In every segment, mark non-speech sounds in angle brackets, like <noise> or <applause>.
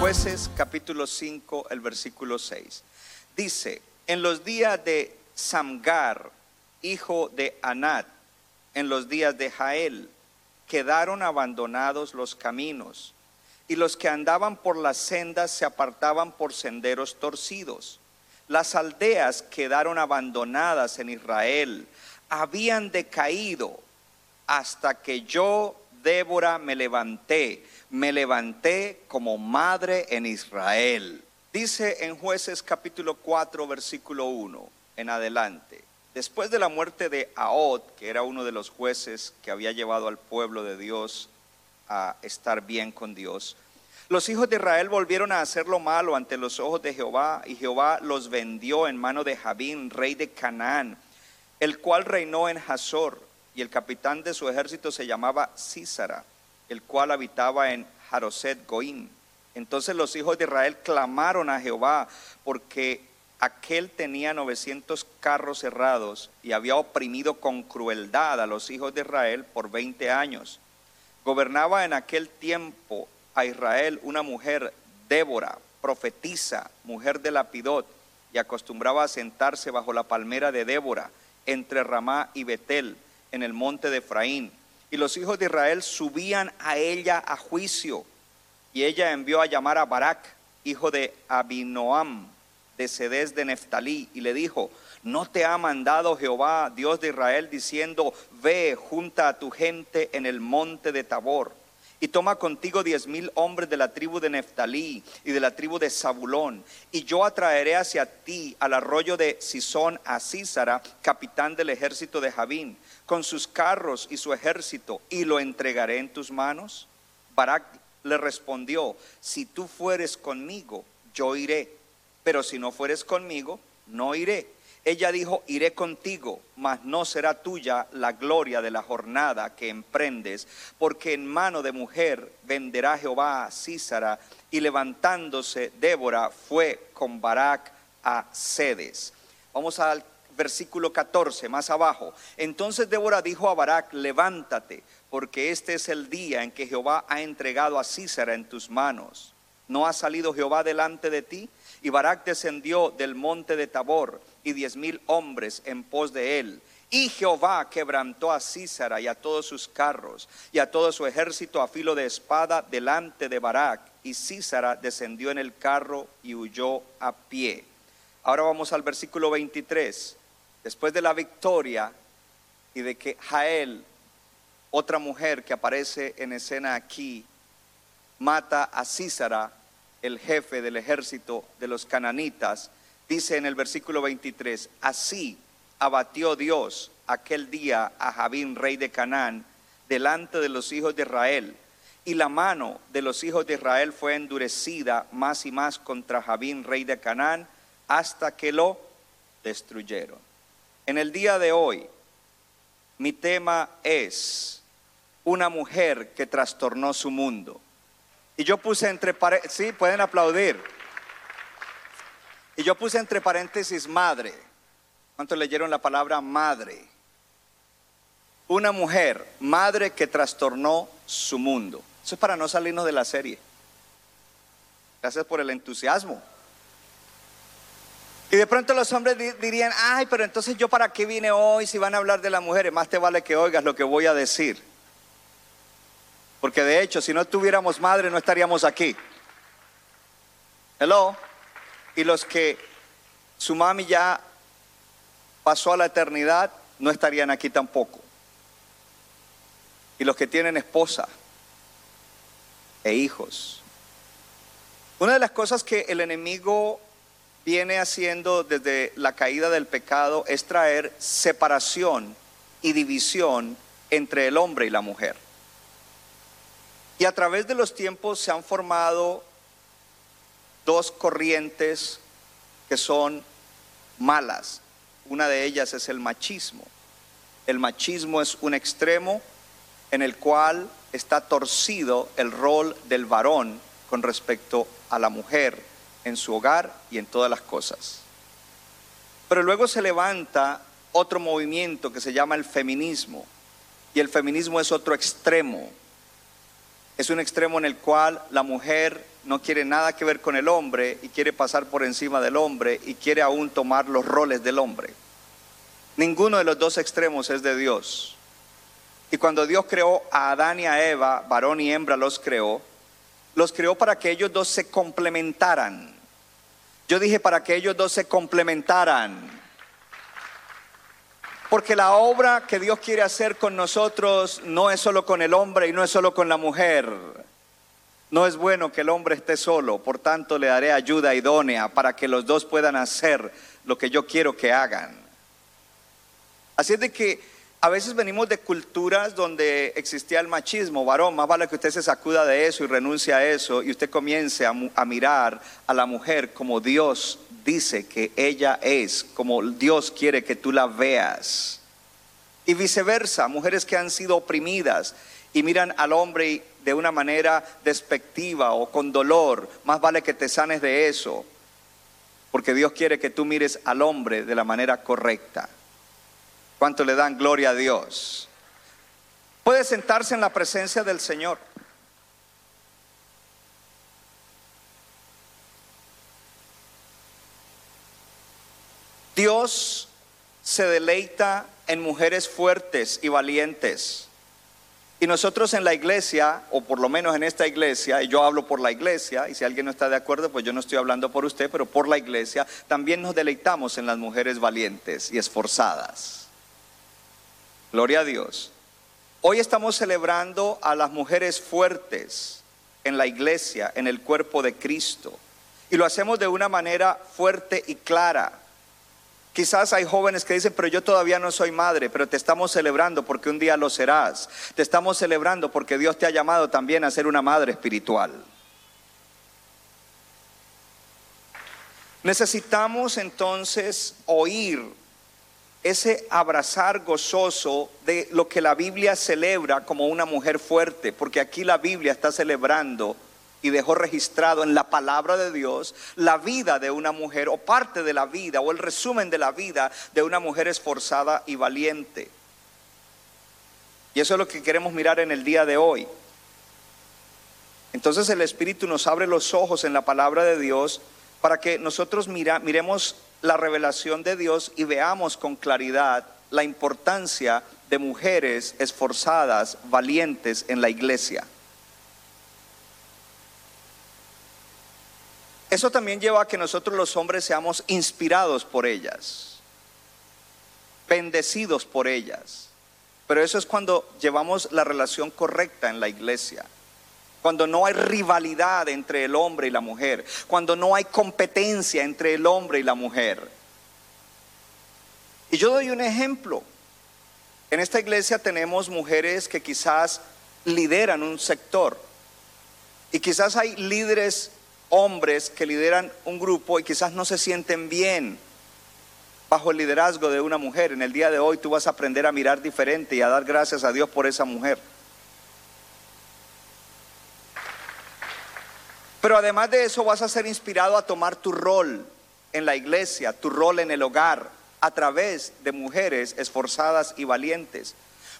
Jueces capítulo 5, el versículo 6. Dice, en los días de Samgar, hijo de Anat, en los días de Jael, quedaron abandonados los caminos, y los que andaban por las sendas se apartaban por senderos torcidos. Las aldeas quedaron abandonadas en Israel, habían decaído hasta que yo, Débora, me levanté, me levanté como madre en Israel. Dice en jueces capítulo 4, versículo 1 en adelante. Después de la muerte de Ahod, que era uno de los jueces que había llevado al pueblo de Dios a estar bien con Dios, los hijos de Israel volvieron a hacer lo malo ante los ojos de Jehová, y Jehová los vendió en mano de Jabín, rey de Canaán, el cual reinó en Hazor, y el capitán de su ejército se llamaba Císara, el cual habitaba en Jaroset Goim. Entonces los hijos de Israel clamaron a Jehová, porque aquel tenía 900 carros cerrados y había oprimido con crueldad a los hijos de Israel por 20 años. Gobernaba en aquel tiempo a Israel una mujer, Débora, profetisa, mujer de Lapidot, y acostumbraba a sentarse bajo la palmera de Débora, entre Ramá y Betel, en el monte de Efraín. Y los hijos de Israel subían a ella a juicio. Y ella envió a llamar a Barak, hijo de Abinoam, de Cedes de Neftalí, y le dijo, ¿no te ha mandado Jehová, Dios de Israel, diciendo, ve, junta a tu gente en el monte de Tabor? Y toma contigo diez mil hombres de la tribu de Neftalí y de la tribu de Zabulón. Y yo atraeré hacia ti al arroyo de Sisón a Císara, capitán del ejército de Javín, con sus carros y su ejército, y lo entregaré en tus manos. Barak le respondió, si tú fueres conmigo, yo iré, pero si no fueres conmigo, no iré. Ella dijo, iré contigo, mas no será tuya la gloria de la jornada que emprendes, porque en mano de mujer venderá Jehová a Císara. Y levantándose, Débora fue con Barak a Cedes. Vamos al versículo 14, más abajo. Entonces Débora dijo a Barak, levántate, porque este es el día en que Jehová ha entregado a Císara en tus manos. ¿No ha salido Jehová delante de ti? Y Barak descendió del monte de Tabor y diez mil hombres en pos de él. Y Jehová quebrantó a Císara y a todos sus carros y a todo su ejército a filo de espada delante de Barak. Y Císara descendió en el carro y huyó a pie. Ahora vamos al versículo 23. Después de la victoria y de que Jael, otra mujer que aparece en escena aquí, mata a Císara, el jefe del ejército de los cananitas, dice en el versículo 23, así abatió Dios aquel día a Jabín, rey de Canaán, delante de los hijos de Israel, y la mano de los hijos de Israel fue endurecida más y más contra Jabín, rey de Canaán, hasta que lo destruyeron. En el día de hoy, mi tema es una mujer que trastornó su mundo. Y yo puse entre paréntesis, sí, pueden aplaudir. Y yo puse entre paréntesis madre. ¿Cuántos leyeron la palabra madre? Una mujer, madre que trastornó su mundo. Eso es para no salirnos de la serie. Gracias por el entusiasmo. Y de pronto los hombres di- dirían, ay, pero entonces yo para qué vine hoy si van a hablar de las mujeres. Más te vale que oigas lo que voy a decir. Porque de hecho, si no tuviéramos madre, no estaríamos aquí. Hello. Y los que su mami ya pasó a la eternidad, no estarían aquí tampoco. Y los que tienen esposa e hijos. Una de las cosas que el enemigo viene haciendo desde la caída del pecado es traer separación y división entre el hombre y la mujer. Y a través de los tiempos se han formado dos corrientes que son malas. Una de ellas es el machismo. El machismo es un extremo en el cual está torcido el rol del varón con respecto a la mujer en su hogar y en todas las cosas. Pero luego se levanta otro movimiento que se llama el feminismo. Y el feminismo es otro extremo. Es un extremo en el cual la mujer no quiere nada que ver con el hombre y quiere pasar por encima del hombre y quiere aún tomar los roles del hombre. Ninguno de los dos extremos es de Dios. Y cuando Dios creó a Adán y a Eva, varón y hembra los creó, los creó para que ellos dos se complementaran. Yo dije para que ellos dos se complementaran. Porque la obra que Dios quiere hacer con nosotros no es solo con el hombre y no es solo con la mujer. No es bueno que el hombre esté solo, por tanto le daré ayuda idónea para que los dos puedan hacer lo que yo quiero que hagan. Así es de que a veces venimos de culturas donde existía el machismo, varón, más vale que usted se sacuda de eso y renuncie a eso y usted comience a, mirar a la mujer como Dios dice que ella es, como Dios quiere que tú la veas. Y viceversa, mujeres que han sido oprimidas y miran al hombre de una manera despectiva o con dolor, más vale que te sanes de eso, porque Dios quiere que tú mires al hombre de la manera correcta. ¿Cuánto le dan gloria a Dios? Puede sentarse en la presencia del Señor. Dios se deleita en mujeres fuertes y valientes. Y nosotros en la iglesia, o por lo menos en esta iglesia, y yo hablo por la iglesia, y si alguien no está de acuerdo, pues yo no estoy hablando por usted, pero por la iglesia, también nos deleitamos en las mujeres valientes y esforzadas. Gloria a Dios. Hoy estamos celebrando a las mujeres fuertes en la iglesia, en el cuerpo de Cristo. Y lo hacemos de una manera fuerte y clara. Quizás hay jóvenes que dicen, pero yo todavía no soy madre, pero te estamos celebrando porque un día lo serás. Te estamos celebrando porque Dios te ha llamado también a ser una madre espiritual. Necesitamos entonces oír ese abrazar gozoso de lo que la Biblia celebra como una mujer fuerte, porque aquí la Biblia está celebrando y dejó registrado en la palabra de Dios la vida de una mujer o parte de la vida o el resumen de la vida de una mujer esforzada y valiente. Y eso es lo que queremos mirar en el día de hoy. Entonces el Espíritu nos abre los ojos en la palabra de Dios para que nosotros mira, miremos la revelación de Dios y veamos con claridad la importancia de mujeres esforzadas, valientes en la iglesia. Eso también lleva a que nosotros los hombres seamos inspirados por ellas, bendecidos por ellas. Pero eso es cuando llevamos la relación correcta en la iglesia cuando no hay rivalidad entre el hombre y la mujer, cuando no hay competencia entre el hombre y la mujer. Y yo doy un ejemplo. En esta iglesia tenemos mujeres que quizás lideran un sector y quizás hay líderes hombres que lideran un grupo y quizás no se sienten bien bajo el liderazgo de una mujer. En el día de hoy tú vas a aprender a mirar diferente y a dar gracias a Dios por esa mujer. Pero además de eso vas a ser inspirado a tomar tu rol en la iglesia, tu rol en el hogar, a través de mujeres esforzadas y valientes.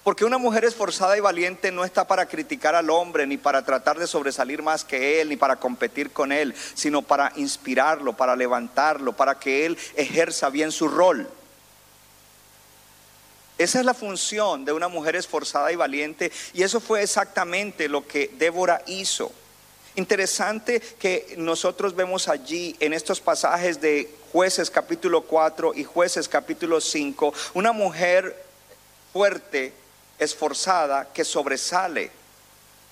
Porque una mujer esforzada y valiente no está para criticar al hombre, ni para tratar de sobresalir más que él, ni para competir con él, sino para inspirarlo, para levantarlo, para que él ejerza bien su rol. Esa es la función de una mujer esforzada y valiente, y eso fue exactamente lo que Débora hizo. Interesante que nosotros vemos allí en estos pasajes de jueces capítulo 4 y jueces capítulo 5, una mujer fuerte, esforzada, que sobresale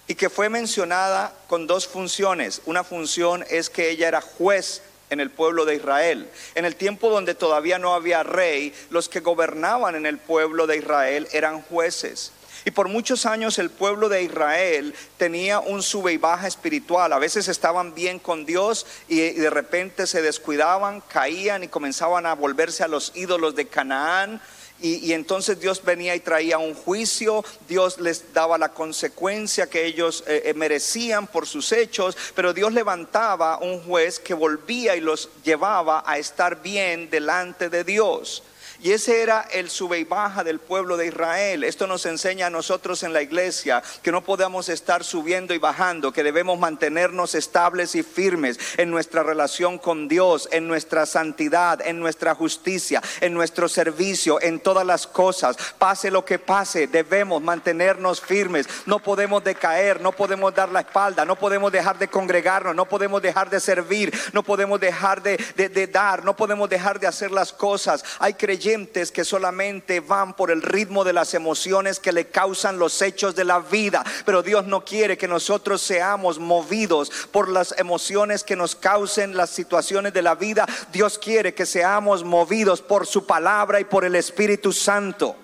y que fue mencionada con dos funciones. Una función es que ella era juez en el pueblo de Israel. En el tiempo donde todavía no había rey, los que gobernaban en el pueblo de Israel eran jueces. Y por muchos años el pueblo de Israel tenía un sube y baja espiritual. A veces estaban bien con Dios y, de repente se descuidaban, caían y comenzaban a volverse a los ídolos de Canaán. Y, entonces Dios venía y traía un juicio, Dios les daba la consecuencia que ellos eh, eh, merecían por sus hechos, pero Dios levantaba un juez que volvía y los llevaba a estar bien delante de Dios. Y ese era el sube y baja del pueblo de Israel. Esto nos enseña a nosotros en la iglesia que no podemos estar subiendo y bajando, que debemos mantenernos estables y firmes en nuestra relación con Dios, en nuestra santidad, en nuestra justicia, en nuestro servicio, en todas las cosas. Pase lo que pase, debemos mantenernos firmes. No podemos decaer, no podemos dar la espalda, no podemos dejar de congregarnos, no podemos dejar de servir, no podemos dejar de, de dar, no podemos dejar de hacer las cosas. Hay creyentes que solamente van por el ritmo de las emociones que le causan los hechos de la vida. Pero Dios no quiere que nosotros seamos movidos por las emociones que nos causen las situaciones de la vida. Dios quiere que seamos movidos por su palabra y por el Espíritu Santo.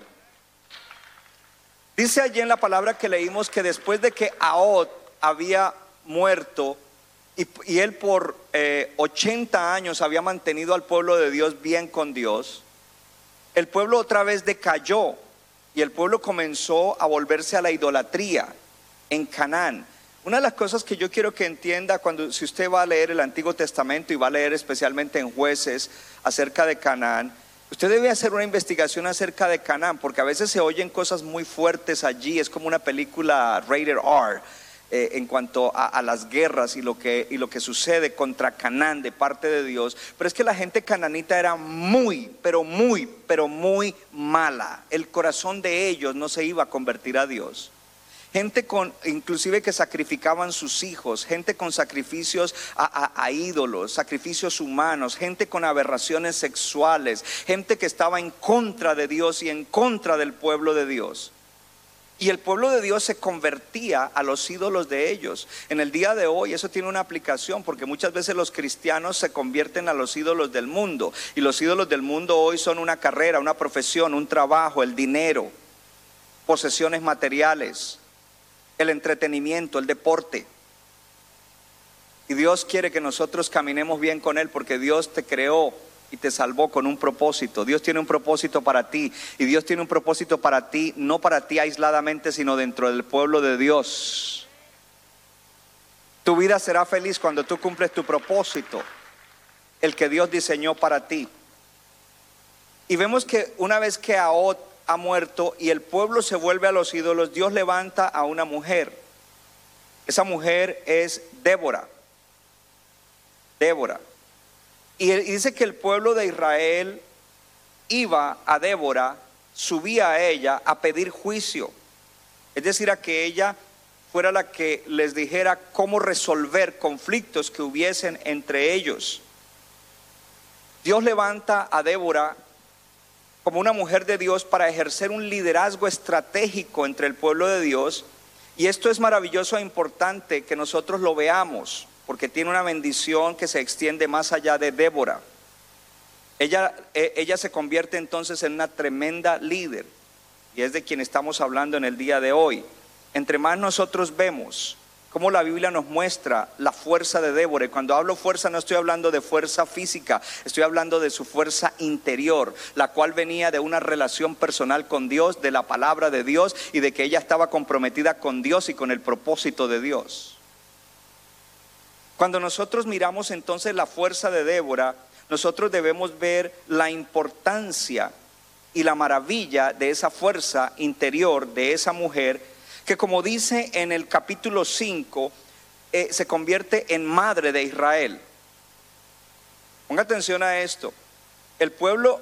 Dice allí en la palabra que leímos que después de que Ahod había muerto y, él por 80 eh, años había mantenido al pueblo de Dios bien con Dios, el pueblo otra vez decayó y el pueblo comenzó a volverse a la idolatría en Canaán. Una de las cosas que yo quiero que entienda cuando si usted va a leer el Antiguo Testamento y va a leer especialmente en jueces acerca de Canaán, usted debe hacer una investigación acerca de Canaán, porque a veces se oyen cosas muy fuertes allí, es como una película rated R eh, en cuanto a, las guerras y lo, que, y lo que sucede contra Canaán de parte de Dios, pero es que la gente cananita era muy, pero muy, pero muy mala. El corazón de ellos no se iba a convertir a Dios gente con, inclusive que sacrificaban sus hijos, gente con sacrificios a, ídolos, sacrificios humanos, gente con aberraciones sexuales, gente que estaba en contra de Dios y en contra del pueblo de Dios. Y el pueblo de Dios se convertía a los ídolos de ellos. En el día de hoy eso tiene una aplicación porque muchas veces los cristianos se convierten a los ídolos del mundo. Y los ídolos del mundo hoy son una carrera, una profesión, un trabajo, el dinero, posesiones materiales, el entretenimiento, el deporte. Y Dios quiere que nosotros caminemos bien con Él porque Dios te creó y te salvó con un propósito. Dios tiene un propósito para ti y Dios tiene un propósito para ti, no para ti aisladamente, sino dentro del pueblo de Dios. Tu vida será feliz cuando tú cumples tu propósito, el que Dios diseñó para ti. Y vemos que una vez que Ahod ha muerto y el pueblo se vuelve a los ídolos, Dios levanta a una mujer. Esa mujer es Débora. Débora. Y dice que el pueblo de Israel iba a Débora, subía a ella a pedir juicio. Es decir, a que ella fuera la que les dijera cómo resolver conflictos que hubiesen entre ellos. Dios levanta a Débora como una mujer de Dios para ejercer un liderazgo estratégico entre el pueblo de Dios. Y esto es maravilloso e importante que nosotros lo veamos porque tiene una bendición que se extiende más allá de Débora. Ella, e, ella se convierte entonces en una tremenda líder y es de quien estamos hablando en el día de hoy. Entre más nosotros vemos cómo la Biblia nos muestra la fuerza de Débora. Y cuando hablo fuerza no estoy hablando de fuerza física, estoy hablando de su fuerza interior, la cual venía de una relación personal con Dios, de la palabra de Dios y de que ella estaba comprometida con Dios y con el propósito de Dios. Cuando nosotros miramos entonces la fuerza de Débora, nosotros debemos ver la importancia y la maravilla de esa fuerza interior de esa mujer que como dice en el capítulo 5, eh, se convierte en madre de Israel. Ponga atención a esto. El pueblo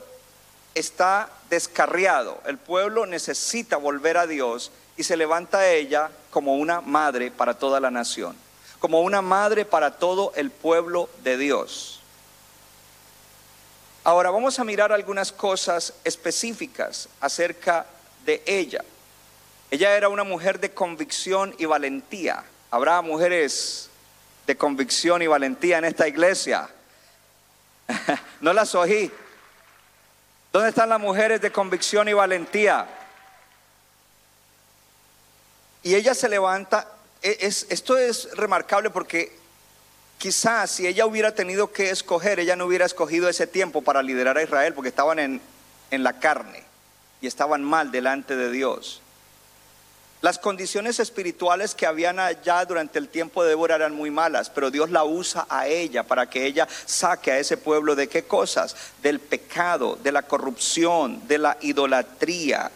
está descarriado, el pueblo necesita volver a Dios y se levanta ella como una madre para toda la nación como una madre para todo el pueblo de Dios. Ahora vamos a mirar algunas cosas específicas acerca de ella. Ella era una mujer de convicción y valentía. Habrá mujeres de convicción y valentía en esta iglesia. <laughs> no las oí. ¿Dónde están las mujeres de convicción y valentía? Y ella se levanta. E, es- esto es remarcable porque quizás si ella hubiera tenido que escoger, ella no hubiera escogido ese tiempo para liderar a Israel porque estaban en, en la carne y estaban mal delante de Dios. Las condiciones espirituales que habían allá durante el tiempo de Débora eran muy malas, pero Dios la usa a ella para que ella saque a ese pueblo de qué cosas? Del pecado, de la corrupción, de la idolatría,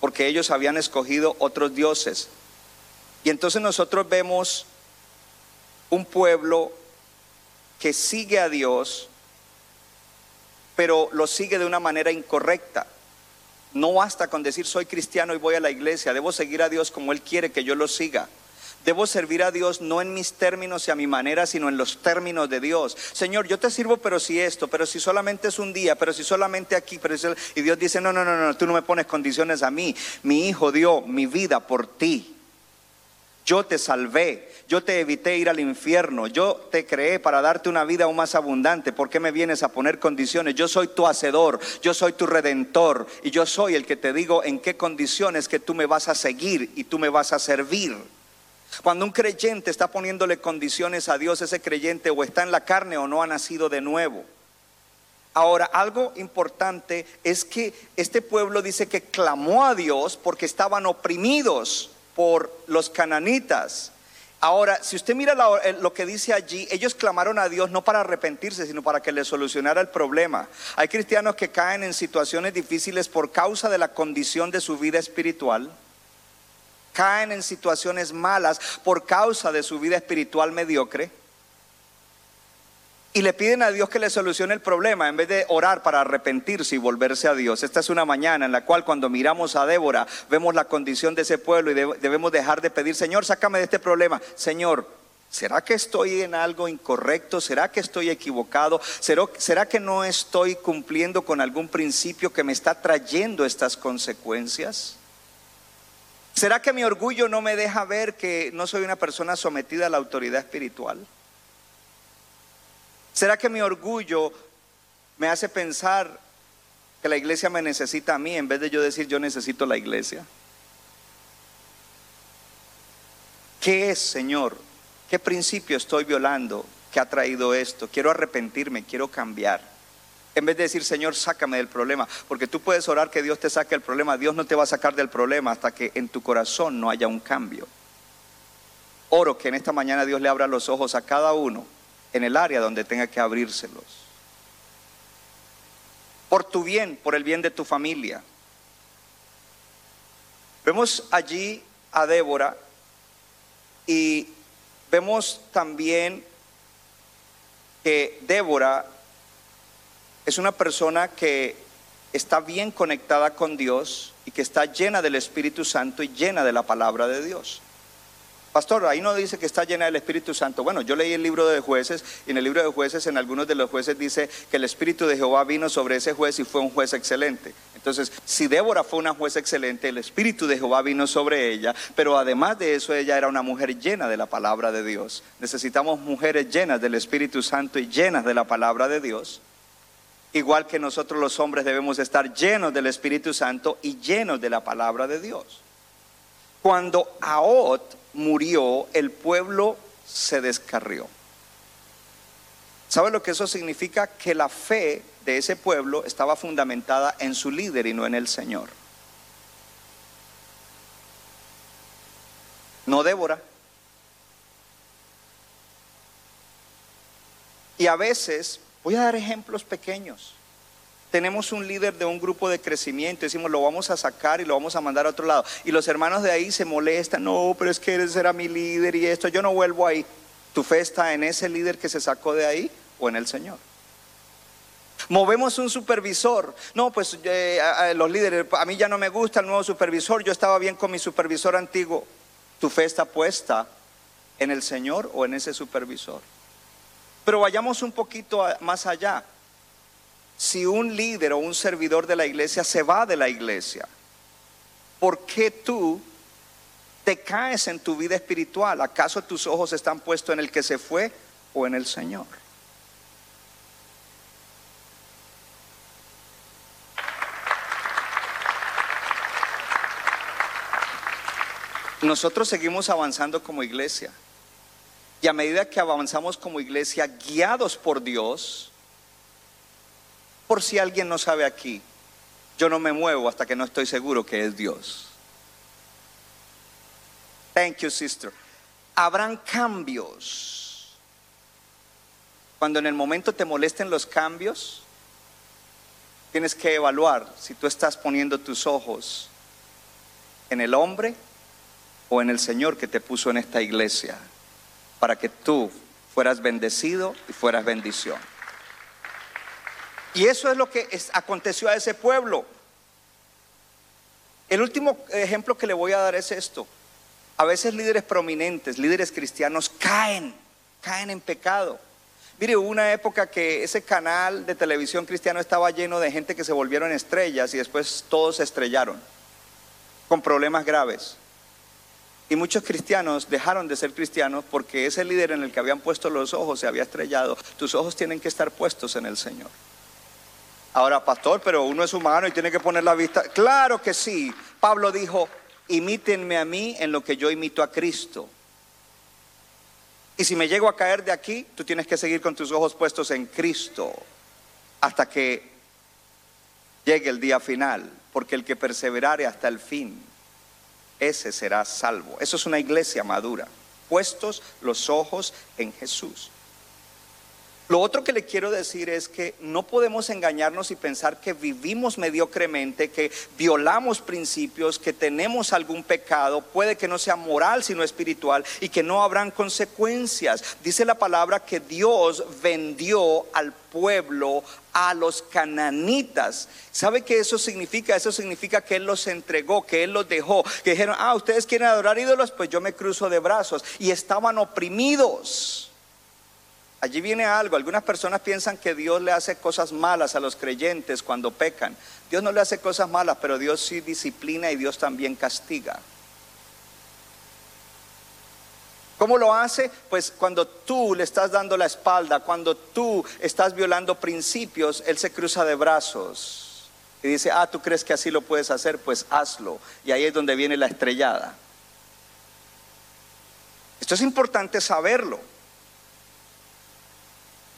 porque ellos habían escogido otros dioses. Y entonces nosotros vemos un pueblo que sigue a Dios, pero lo sigue de una manera incorrecta. No basta con decir soy cristiano y voy a la iglesia, debo seguir a Dios como Él quiere que yo lo siga. Debo servir a Dios no en mis términos y a mi manera, sino en los términos de Dios. Señor, yo te sirvo, pero si esto, pero si solamente es un día, pero si solamente aquí, pero si- y Dios dice, no, no, no, no, tú no me pones condiciones a mí. Mi hijo dio mi vida por ti. Yo te salvé, yo te evité ir al infierno, yo te creé para darte una vida aún más abundante. ¿Por qué me vienes a poner condiciones? Yo soy tu hacedor, yo soy tu redentor y yo soy el que te digo en qué condiciones que tú me vas a seguir y tú me vas a servir. Cuando un creyente está poniéndole condiciones a Dios, ese creyente o está en la carne o no ha nacido de nuevo. Ahora, algo importante es que este pueblo dice que clamó a Dios porque estaban oprimidos por los cananitas. Ahora, si usted mira el- lo que dice allí, ellos clamaron a Dios no para arrepentirse, sino para que le solucionara el problema. Hay cristianos que caen en situaciones difíciles por causa de la condición de su vida espiritual. Caen en situaciones malas por causa de su vida espiritual mediocre y le piden a Dios que le solucione el problema en vez de orar para arrepentirse y volverse a Dios. Esta es una mañana en la cual cuando miramos a Débora vemos la condición de ese pueblo y deb- debemos dejar de pedir, Señor, sácame de este problema. Señor, ¿será que estoy en algo incorrecto? ¿Será que estoy equivocado? ¿Será, será que no estoy cumpliendo con algún principio que me está trayendo estas consecuencias? ¿Será que mi orgullo no me deja ver que no soy una persona sometida a la autoridad espiritual? ¿Será que mi orgullo me hace pensar que la iglesia me necesita a mí en vez de yo decir yo necesito la iglesia? ¿Qué es, Señor? ¿Qué principio estoy violando que ha traído esto? Quiero arrepentirme, quiero cambiar. En vez de decir, Señor, sácame del problema, porque tú puedes orar que Dios te saque el problema, Dios no te va a sacar del problema hasta que en tu corazón no haya un cambio. Oro que en esta mañana Dios le abra los ojos a cada uno en el área donde tenga que abrírselos. Por tu bien, por el bien de tu familia. Vemos allí a Débora y vemos también que Débora es una persona que está bien conectada con Dios y que está llena del Espíritu Santo y llena de la palabra de Dios. Pastor, ahí no dice que está llena del Espíritu Santo. Bueno, yo leí el libro de jueces y en el libro de jueces, en algunos de los jueces dice que el Espíritu de Jehová vino sobre ese juez y fue un juez excelente. Entonces, si Débora fue una juez excelente, el Espíritu de Jehová vino sobre ella, pero además de eso ella era una mujer llena de la palabra de Dios. Necesitamos mujeres llenas del Espíritu Santo y llenas de la palabra de Dios. Igual que nosotros los hombres debemos estar llenos del Espíritu Santo y llenos de la palabra de Dios. Cuando Aot murió, el pueblo se descarrió. ¿Sabe lo que eso significa? Que la fe de ese pueblo estaba fundamentada en su líder y no en el Señor. No Débora. Y a veces, voy a dar ejemplos pequeños. Tenemos un líder de un grupo de crecimiento, decimos lo vamos a sacar y lo vamos a mandar a otro lado. Y los hermanos de ahí se molestan, no, pero es que ese era mi líder y esto, yo no vuelvo ahí. ¿Tu fe está en ese líder que se sacó de ahí o en el Señor? Movemos un supervisor. No, pues eh, los líderes, a mí ya no me gusta el nuevo supervisor, yo estaba bien con mi supervisor antiguo. ¿Tu fe está puesta en el Señor o en ese supervisor? Pero vayamos un poquito más allá si un líder o un servidor de la iglesia se va de la iglesia? ¿Por qué tú te caes en tu vida espiritual? ¿Acaso tus ojos están puestos en el que se fue o en el Señor? Nosotros seguimos avanzando como iglesia. Y a medida que avanzamos como iglesia, guiados por Dios, por si alguien no sabe aquí, yo no me muevo hasta que no estoy seguro que es Dios. Thank you, sister. Habrán cambios. Cuando en el momento te molesten los cambios, tienes que evaluar si tú estás poniendo tus ojos en el hombre o en el Señor que te puso en esta iglesia para que tú fueras bendecido y fueras bendición. Y eso es lo que aconteció a ese pueblo. El último ejemplo que le voy a dar es esto. A veces líderes prominentes, líderes cristianos, caen, caen en pecado. Mire, hubo una época que ese canal de televisión cristiano estaba lleno de gente que se volvieron estrellas y después todos se estrellaron con problemas graves. Y muchos cristianos dejaron de ser cristianos porque ese líder en el que habían puesto los ojos se había estrellado. Tus ojos tienen que estar puestos en el Señor. Ahora, pastor, pero uno es humano y tiene que poner la vista. Claro que sí. Pablo dijo, imítenme a mí en lo que yo imito a Cristo. Y si me llego a caer de aquí, tú tienes que seguir con tus ojos puestos en Cristo hasta que llegue el día final, porque el que perseverare hasta el fin, ese será salvo. Eso es una iglesia madura, puestos los ojos en Jesús. Lo otro que le quiero decir es que no podemos engañarnos y pensar que vivimos mediocremente, que violamos principios, que tenemos algún pecado, puede que no sea moral sino espiritual y que no habrán consecuencias. Dice la palabra que Dios vendió al pueblo a los cananitas. ¿Sabe qué eso significa? Eso significa que Él los entregó, que Él los dejó, que dijeron, ah, ustedes quieren adorar ídolos, pues yo me cruzo de brazos. Y estaban oprimidos. Allí viene algo. Algunas personas piensan que Dios le hace cosas malas a los creyentes cuando pecan. Dios no le hace cosas malas, pero Dios sí disciplina y Dios también castiga. ¿Cómo lo hace? Pues cuando tú le estás dando la espalda, cuando tú estás violando principios, Él se cruza de brazos y dice, ah, tú crees que así lo puedes hacer, pues hazlo. Y ahí es donde viene la estrellada. Esto es importante saberlo.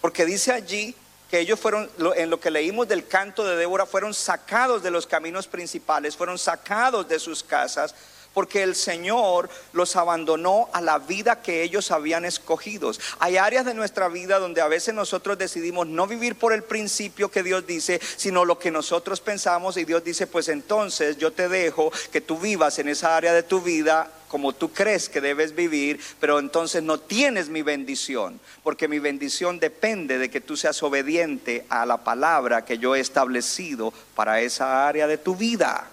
Porque dice allí que ellos fueron, en lo que leímos del canto de Débora, fueron sacados de los caminos principales, fueron sacados de sus casas, porque el Señor los abandonó a la vida que ellos habían escogido. Hay áreas de nuestra vida donde a veces nosotros decidimos no vivir por el principio que Dios dice, sino lo que nosotros pensamos y Dios dice, pues entonces yo te dejo que tú vivas en esa área de tu vida como tú crees que debes vivir, pero entonces no tienes mi bendición, porque mi bendición depende de que tú seas obediente a la palabra que yo he establecido para esa área de tu vida.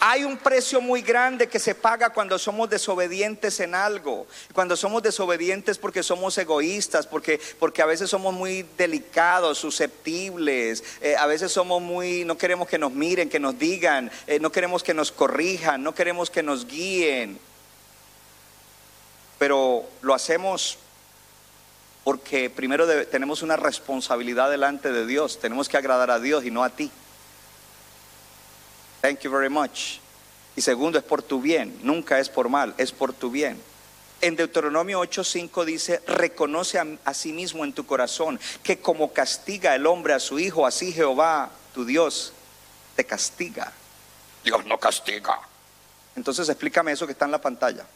Hay un precio muy grande que se paga cuando somos desobedientes en algo. Cuando somos desobedientes porque somos egoístas, porque, porque a veces somos muy delicados, susceptibles, eh, a veces somos muy, no queremos que nos miren, que nos digan, eh, no queremos que nos corrijan, no queremos que nos guíen. Pero lo hacemos porque primero tenemos una responsabilidad delante de Dios, tenemos que agradar a Dios y no a ti. Thank you very much. Y segundo, es por tu bien, nunca es por mal, es por tu bien. En Deuteronomio 8:5 dice, reconoce a, sí mismo en tu corazón que como castiga el hombre a su hijo, así Jehová, tu Dios, te castiga. Dios no castiga. Entonces explícame eso que está en la pantalla.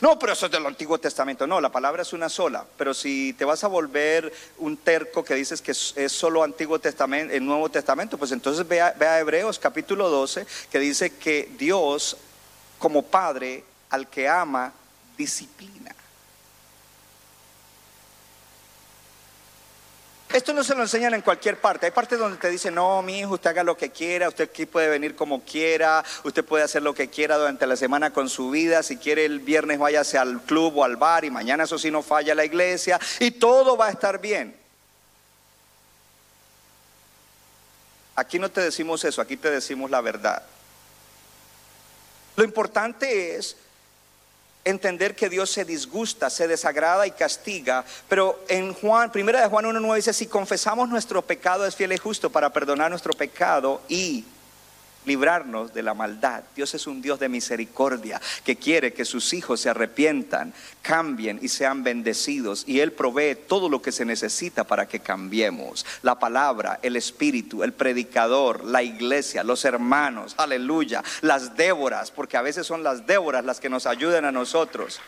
No, pero eso es del Antiguo Testamento. No, la palabra es una sola. Pero si te vas a volver un terco que dices que es solo Antiguo Testamento, el Nuevo Testamento, pues entonces ve a, Hebreos capítulo 12, que dice que Dios, como Padre, al que ama, disciplina. Esto no se lo enseñan en cualquier parte. Hay partes donde te dicen, no, mi hijo, usted haga lo que quiera, usted aquí puede venir como quiera, usted puede hacer lo que quiera durante la semana con su vida. Si quiere el viernes váyase al club o al bar y mañana eso sí no falla la iglesia y todo va a estar bien. Aquí no te decimos eso, aquí te decimos la verdad. Lo importante es entender que Dios se disgusta, se desagrada y castiga. Pero en Juan, primera de Juan 1.9 dice, si confesamos nuestro pecado es fiel y justo para perdonar nuestro pecado y librarnos de la maldad. Dios es un Dios de misericordia que quiere que sus hijos se arrepientan, cambien y sean bendecidos. Y Él provee todo lo que se necesita para que cambiemos. La palabra, el espíritu, el predicador, la iglesia, los hermanos, aleluya, las Déboras, porque a veces son las Déboras las que nos ayudan a nosotros.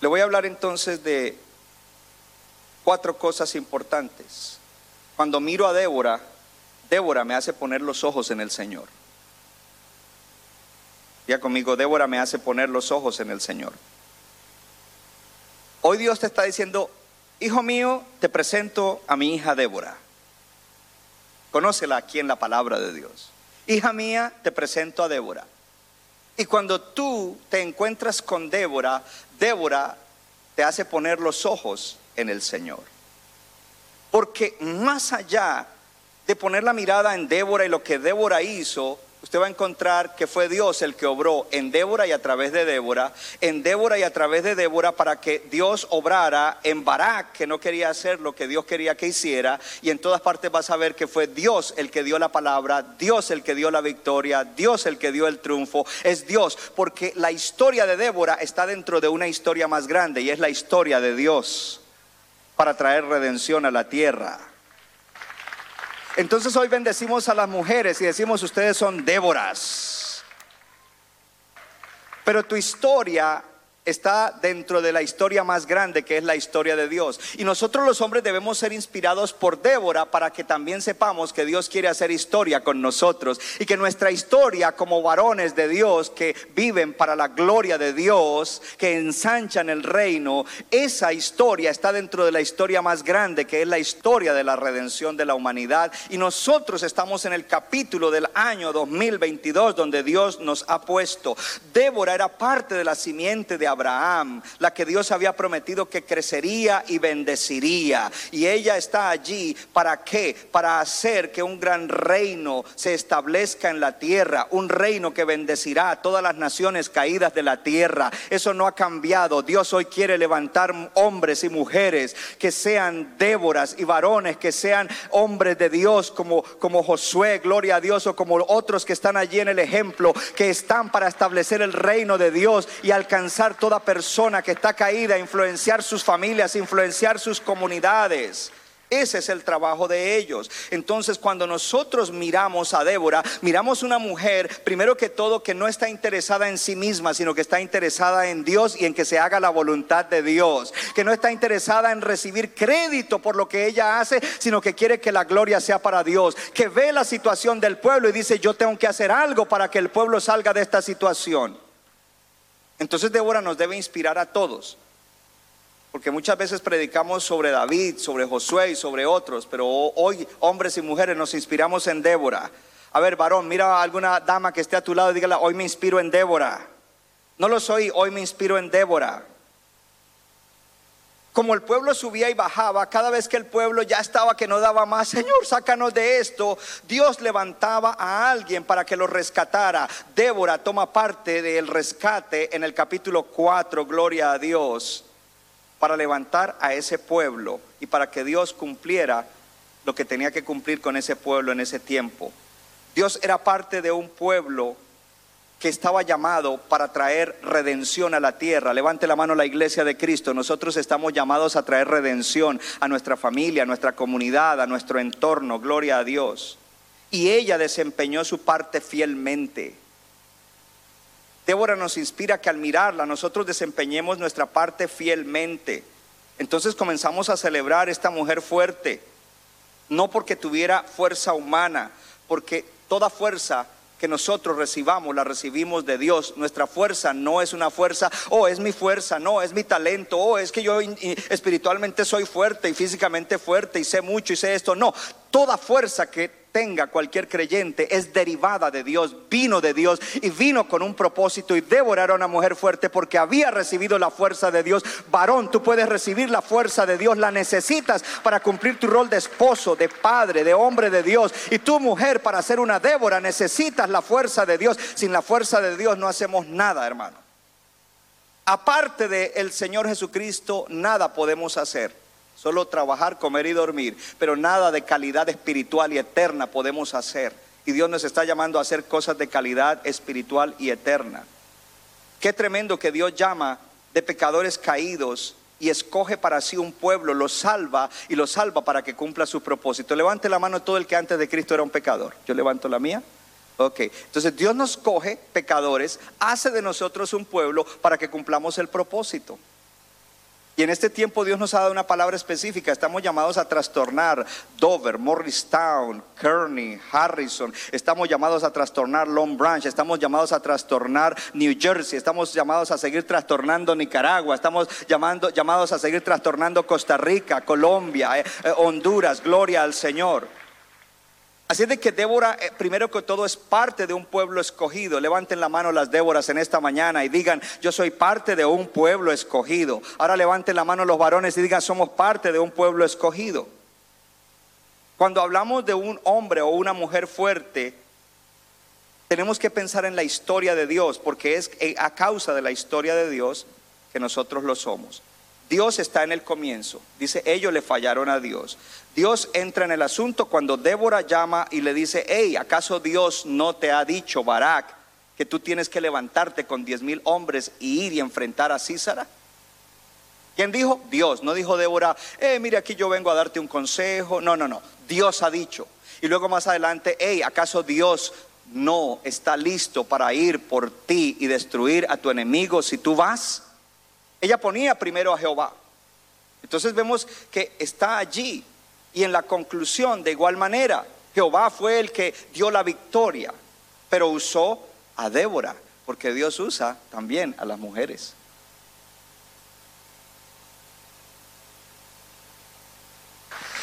Le voy a hablar entonces de cuatro cosas importantes. Cuando miro a Débora, Débora me hace poner los ojos en el Señor. Ya conmigo, Débora me hace poner los ojos en el Señor. Hoy Dios te está diciendo, hijo mío, te presento a mi hija Débora. Conócela aquí en la palabra de Dios. Hija mía, te presento a Débora. Y cuando tú te encuentras con Débora, Débora te hace poner los ojos en el Señor. Porque más allá de poner la mirada en Débora y lo que Débora hizo, usted va a encontrar que fue Dios el que obró en Débora y a través de Débora, en Débora y a través de Débora para que Dios obrara en Barak, que no quería hacer lo que Dios quería que hiciera, y en todas partes vas a ver que fue Dios el que dio la palabra, Dios el que dio la victoria, Dios el que dio el triunfo, es Dios, porque la historia de Débora está dentro de una historia más grande y es la historia de Dios para traer redención a la tierra. Entonces hoy bendecimos a las mujeres y decimos ustedes son Déboras. Pero tu historia está dentro de la historia más grande que es la historia de Dios. Y nosotros los hombres debemos ser inspirados por Débora para que también sepamos que Dios quiere hacer historia con nosotros y que nuestra historia como varones de Dios que viven para la gloria de Dios, que ensanchan el reino, esa historia está dentro de la historia más grande que es la historia de la redención de la humanidad. Y nosotros estamos en el capítulo del año 2022 donde Dios nos ha puesto. Débora era parte de la simiente de Abraham, la que Dios había prometido que crecería y bendeciría. Y ella está allí para qué? Para hacer que un gran reino se establezca en la tierra, un reino que bendecirá a todas las naciones caídas de la tierra. Eso no ha cambiado. Dios hoy quiere levantar hombres y mujeres que sean Déboras y varones que sean hombres de Dios como como Josué, gloria a Dios, o como otros que están allí en el ejemplo, que están para establecer el reino de Dios y alcanzar toda persona que está caída, influenciar sus familias, influenciar sus comunidades. Ese es el trabajo de ellos. Entonces, cuando nosotros miramos a Débora, miramos una mujer, primero que todo, que no está interesada en sí misma, sino que está interesada en Dios y en que se haga la voluntad de Dios. Que no está interesada en recibir crédito por lo que ella hace, sino que quiere que la gloria sea para Dios. Que ve la situación del pueblo y dice, yo tengo que hacer algo para que el pueblo salga de esta situación. Entonces Débora nos debe inspirar a todos. Porque muchas veces predicamos sobre David, sobre Josué y sobre otros, pero hoy hombres y mujeres nos inspiramos en Débora. A ver, varón, mira a alguna dama que esté a tu lado y dígale, hoy me inspiro en Débora. No lo soy, hoy me inspiro en Débora. Como el pueblo subía y bajaba, cada vez que el pueblo ya estaba que no daba más, Señor, sácanos de esto, Dios levantaba a alguien para que lo rescatara. Débora toma parte del rescate en el capítulo 4, gloria a Dios, para levantar a ese pueblo y para que Dios cumpliera lo que tenía que cumplir con ese pueblo en ese tiempo. Dios era parte de un pueblo que estaba llamado para traer redención a la tierra. Levante la mano la iglesia de Cristo. Nosotros estamos llamados a traer redención a nuestra familia, a nuestra comunidad, a nuestro entorno. Gloria a Dios. Y ella desempeñó su parte fielmente. Débora nos inspira que al mirarla nosotros desempeñemos nuestra parte fielmente. Entonces comenzamos a celebrar esta mujer fuerte, no porque tuviera fuerza humana, porque toda fuerza nosotros recibamos, la recibimos de Dios. Nuestra fuerza no es una fuerza, oh, es mi fuerza, no, es mi talento, oh, es que yo espiritualmente soy fuerte y físicamente fuerte y sé mucho y sé esto. No, toda fuerza que tenga cualquier creyente es derivada de Dios, vino de Dios y vino con un propósito y devorar a una mujer fuerte porque había recibido la fuerza de Dios. Varón, tú puedes recibir la fuerza de Dios, la necesitas para cumplir tu rol de esposo, de padre, de hombre de Dios. Y tu mujer para ser una Débora necesitas la fuerza de Dios. Sin la fuerza de Dios no hacemos nada, hermano. Aparte del el Señor Jesucristo, nada podemos hacer. Solo trabajar, comer y dormir, pero nada de calidad espiritual y eterna podemos hacer. Y Dios nos está llamando a hacer cosas de calidad espiritual y eterna. Qué tremendo que Dios llama de pecadores caídos y escoge para sí un pueblo, lo salva y lo salva para que cumpla su propósito. Levante la mano todo el que antes de Cristo era un pecador. Yo levanto la mía. Ok, entonces Dios nos coge pecadores, hace de nosotros un pueblo para que cumplamos el propósito. Y en este tiempo Dios nos ha dado una palabra específica. Estamos llamados a trastornar Dover, Morristown, Kearney, Harrison. Estamos llamados a trastornar Long Branch. Estamos llamados a trastornar New Jersey. Estamos llamados a seguir trastornando Nicaragua. Estamos llamando, llamados a seguir trastornando Costa Rica, Colombia, eh, eh, Honduras. Gloria al Señor. Así de que Débora, eh, primero que todo, es parte de un pueblo escogido. Levanten la mano las Déboras en esta mañana y digan, yo soy parte de un pueblo escogido. Ahora levanten la mano los varones y digan, somos parte de un pueblo escogido. Cuando hablamos de un hombre o una mujer fuerte, tenemos que pensar en la historia de Dios, porque es eh, a causa de la historia de Dios que nosotros lo somos. Dios está en el comienzo. Dice, ellos le fallaron a Dios. Dios entra en el asunto cuando Débora llama y le dice, hey, ¿acaso Dios no te ha dicho, Barak, que tú tienes que levantarte con diez mil hombres y ir y enfrentar a Císara? ¿Quién dijo? Dios. No dijo Débora, eh, mire, aquí yo vengo a darte un consejo. No, no, no. Dios ha dicho. Y luego más adelante, hey, ¿acaso Dios no está listo para ir por ti y destruir a tu enemigo si tú vas? Ella ponía primero a Jehová. Entonces vemos que está allí. Y en la conclusión, de igual manera, Jehová fue el que dio la victoria, pero usó a Débora, porque Dios usa también a las mujeres.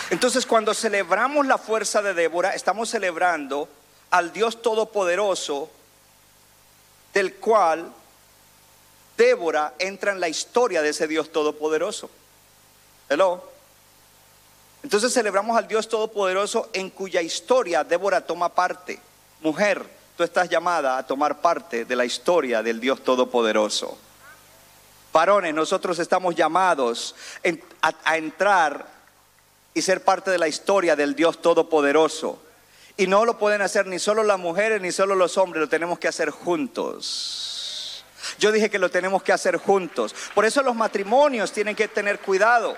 Entonces cuando celebramos la fuerza de Débora, estamos celebrando al Dios Todopoderoso, del cual Débora entra en la historia de ese Dios todopoderoso. Hello. Entonces celebramos al Dios todopoderoso en cuya historia Débora toma parte. Mujer, tú estás llamada a tomar parte de la historia del Dios todopoderoso. Varones, nosotros estamos llamados a, a entrar y ser parte de la historia del Dios todopoderoso. Y no lo pueden hacer ni solo las mujeres ni solo los hombres, lo tenemos que hacer juntos. Yo dije que lo tenemos que hacer juntos. Por eso los matrimonios tienen que tener cuidado.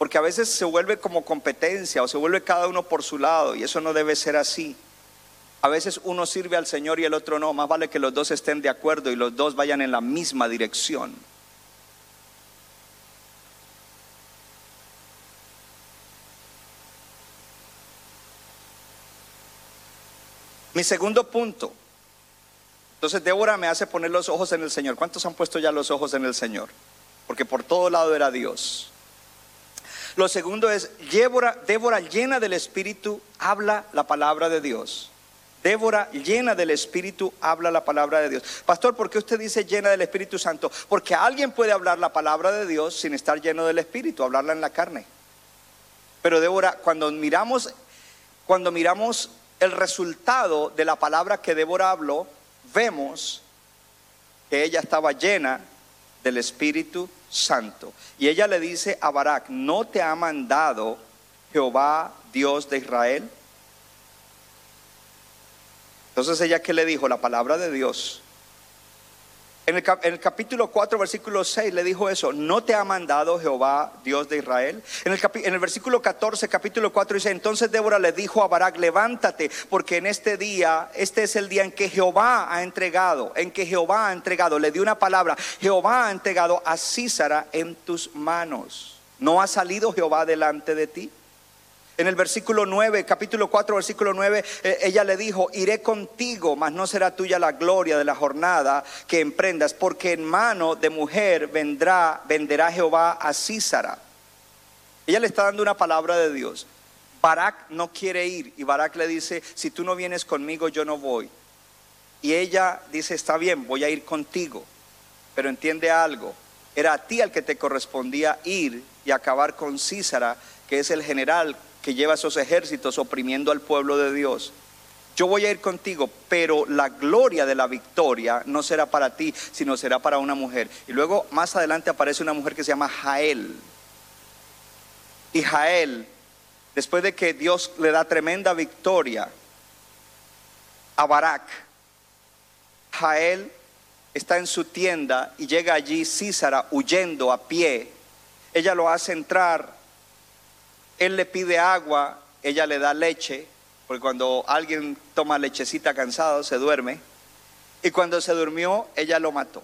Porque a veces se vuelve como competencia o se vuelve cada uno por su lado y eso no debe ser así. A veces uno sirve al Señor y el otro no. Más vale que los dos estén de acuerdo y los dos vayan en la misma dirección. Mi segundo punto. Entonces Débora me hace poner los ojos en el Señor. ¿Cuántos han puesto ya los ojos en el Señor? Porque por todo lado era Dios. Lo segundo es, Débora, llena del Espíritu habla la palabra de Dios. Débora llena del Espíritu habla la palabra de Dios. Pastor, ¿por qué usted dice llena del Espíritu Santo? Porque alguien puede hablar la palabra de Dios sin estar lleno del Espíritu, hablarla en la carne. Pero Débora, cuando miramos, cuando miramos el resultado de la palabra que Débora habló, vemos que ella estaba llena del Espíritu Santo. Y ella le dice a Barak, ¿no te ha mandado Jehová Dios de Israel? Entonces ella que le dijo, la palabra de Dios en el, capítulo 4, versículo 6 le dijo eso, ¿no te ha mandado Jehová, Dios de Israel? En el, en el versículo 14, capítulo 4 dice, entonces Débora le dijo a Barak, levántate, porque en este día, este es el día en que Jehová ha entregado, en que Jehová ha entregado, le dio una palabra, Jehová ha entregado a Císara en tus manos. ¿No ha salido Jehová delante de ti? En el versículo 9, capítulo 4, versículo 9, eh, ella le dijo, iré contigo, mas no será tuya la gloria de la jornada que emprendas, porque en mano de mujer vendrá, venderá Jehová a Císara. Ella le está dando una palabra de Dios. Barak no quiere ir y Barak le dice, si tú no vienes conmigo, yo no voy. Y ella dice, está bien, voy a ir contigo, pero entiende algo, era a ti al que te correspondía ir y acabar con Císara, que es el general que lleva esos ejércitos oprimiendo al pueblo de Dios. yo voy a ir contigo, pero la gloria de la victoria no será para ti, sino será para una mujer. Y luego más adelante aparece una mujer que se llama Jael. Y Jael, después de que Dios le da tremenda victoria a Barak, Jael está en su tienda y llega allí Císara huyendo a pie. Ella lo hace entrar, él le pide agua, ella le da leche, porque cuando alguien toma lechecita cansado se duerme. Y cuando se durmió, ella lo mató.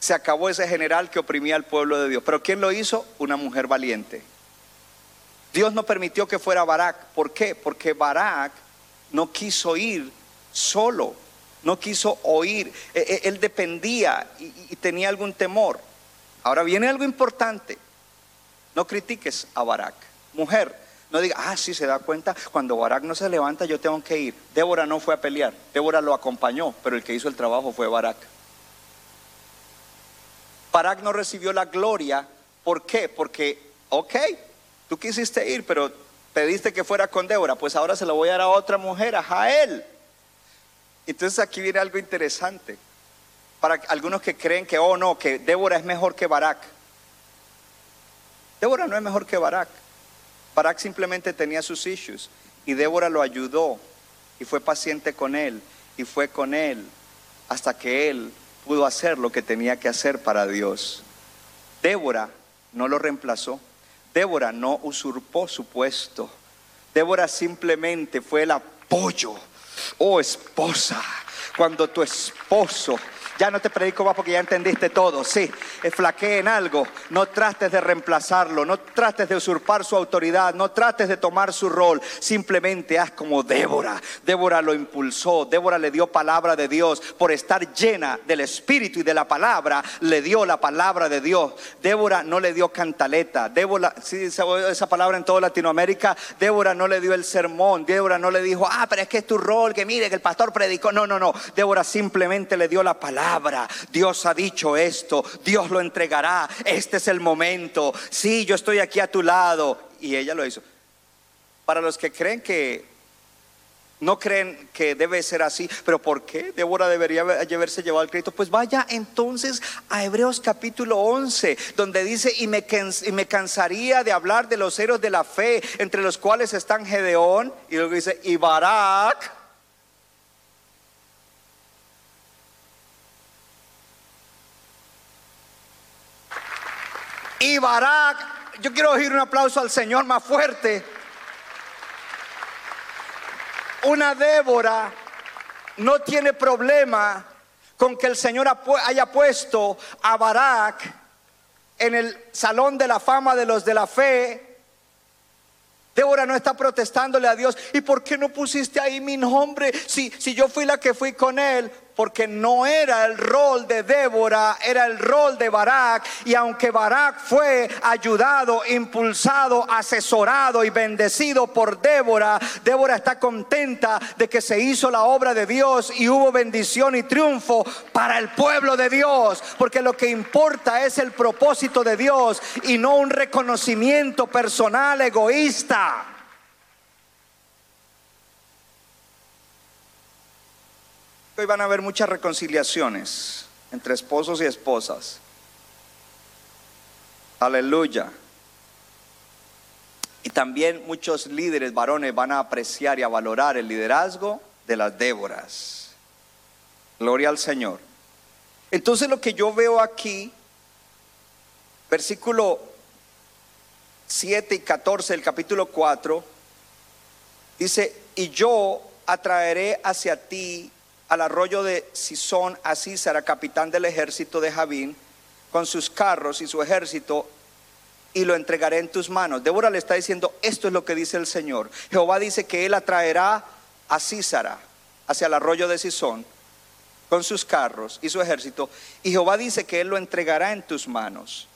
Se acabó ese general que oprimía al pueblo de Dios. Pero ¿quién lo hizo? Una mujer valiente. Dios no permitió que fuera Barak. ¿Por qué? Porque Barak no quiso ir solo, no quiso oír. E- e- Él dependía y, y tenía algún temor. Ahora viene algo importante. No critiques a Barak. Mujer, no diga, ah, sí se da cuenta, cuando Barak no se levanta yo tengo que ir. Débora no fue a pelear, Débora lo acompañó, pero el que hizo el trabajo fue Barak. Barak no recibió la gloria, ¿por qué? Porque, ok, tú quisiste ir, pero pediste que fuera con Débora, pues ahora se lo voy a dar a otra mujer, a Jael. Entonces aquí viene algo interesante. Para algunos que creen que, oh no, que Débora es mejor que Barak. Débora no es mejor que Barak. Barak simplemente tenía sus issues y Débora lo ayudó y fue paciente con él y fue con él hasta que él pudo hacer lo que tenía que hacer para Dios. Débora no lo reemplazó. Débora no usurpó su puesto. Débora simplemente fue el apoyo. Oh esposa, cuando tu esposo ya no te predico más porque ya entendiste todo. Sí, eh, flaquee en algo. No trates de reemplazarlo. No trates de usurpar su autoridad. No trates de tomar su rol. Simplemente haz como Débora. Débora lo impulsó. Débora le dio palabra de Dios. Por estar llena del Espíritu y de la palabra, le dio la palabra de Dios. Débora no le dio cantaleta. Débora, sí, esa palabra en toda Latinoamérica. Débora no le dio el sermón. Débora no le dijo, ah, pero es que es tu rol, que mire, que el pastor predicó. No, no, no. Débora simplemente le dio la palabra. Dios ha dicho esto. Dios lo entregará. Este es el momento. Sí, yo estoy aquí a tu lado. Y ella lo hizo. Para los que creen que no creen que debe ser así, pero ¿por qué Débora debería haberse llevado el crédito? Pues vaya entonces a Hebreos capítulo 11, donde dice, y me, y me cansaría de hablar de los héroes de la fe, entre los cuales están Gedeón, y luego dice, y Barak. Y Barak, yo quiero oír un aplauso al Señor más fuerte. Una Débora no tiene problema con que el Señor haya puesto a Barak en el salón de la fama de los de la fe. Débora no está protestándole a Dios. ¿Y por qué no pusiste ahí mi nombre? Si, si yo fui la que fui con él. Porque no era el rol de Débora, era el rol de Barak. Y aunque Barak fue ayudado, impulsado, asesorado y bendecido por Débora, Débora está contenta de que se hizo la obra de Dios y hubo bendición y triunfo para el pueblo de Dios. Porque lo que importa es el propósito de Dios y no un reconocimiento personal egoísta. Hoy van a haber muchas reconciliaciones entre esposos y esposas. Aleluya. Y también muchos líderes varones van a apreciar y a valorar el liderazgo de las Déboras. Gloria al Señor. Entonces lo que yo veo aquí, versículo 7 y 14 del capítulo 4, dice, y yo atraeré hacia ti al arroyo de Sison a Císara, capitán del ejército de Javín, con sus carros y su ejército, y lo entregaré en tus manos. Débora le está diciendo, esto es lo que dice el Señor. Jehová dice que él atraerá a Císara hacia el arroyo de Sison con sus carros y su ejército, y Jehová dice que él lo entregará en tus manos.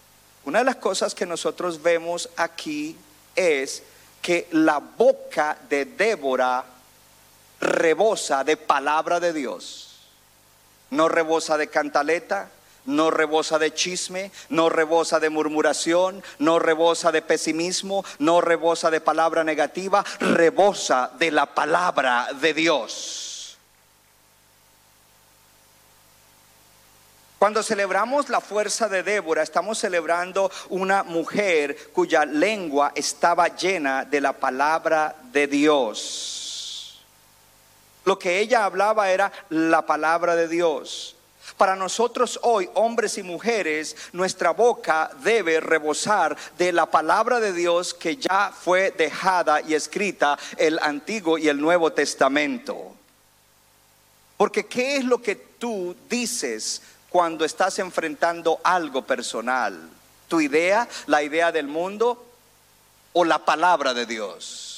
Una de las cosas que nosotros vemos aquí es que la boca de Débora rebosa de palabra de Dios. No rebosa de cantaleta, no rebosa de chisme, no rebosa de murmuración, no rebosa de pesimismo, no rebosa de palabra negativa, rebosa de la palabra de Dios. Cuando celebramos la fuerza de Débora, estamos celebrando una mujer cuya lengua estaba llena de la palabra de Dios. Lo que ella hablaba era la palabra de Dios. Para nosotros hoy, hombres y mujeres, nuestra boca debe rebosar de la palabra de Dios que ya fue dejada y escrita el Antiguo y el Nuevo Testamento. Porque ¿qué es lo que tú dices cuando estás enfrentando algo personal? ¿Tu idea, la idea del mundo o la palabra de Dios?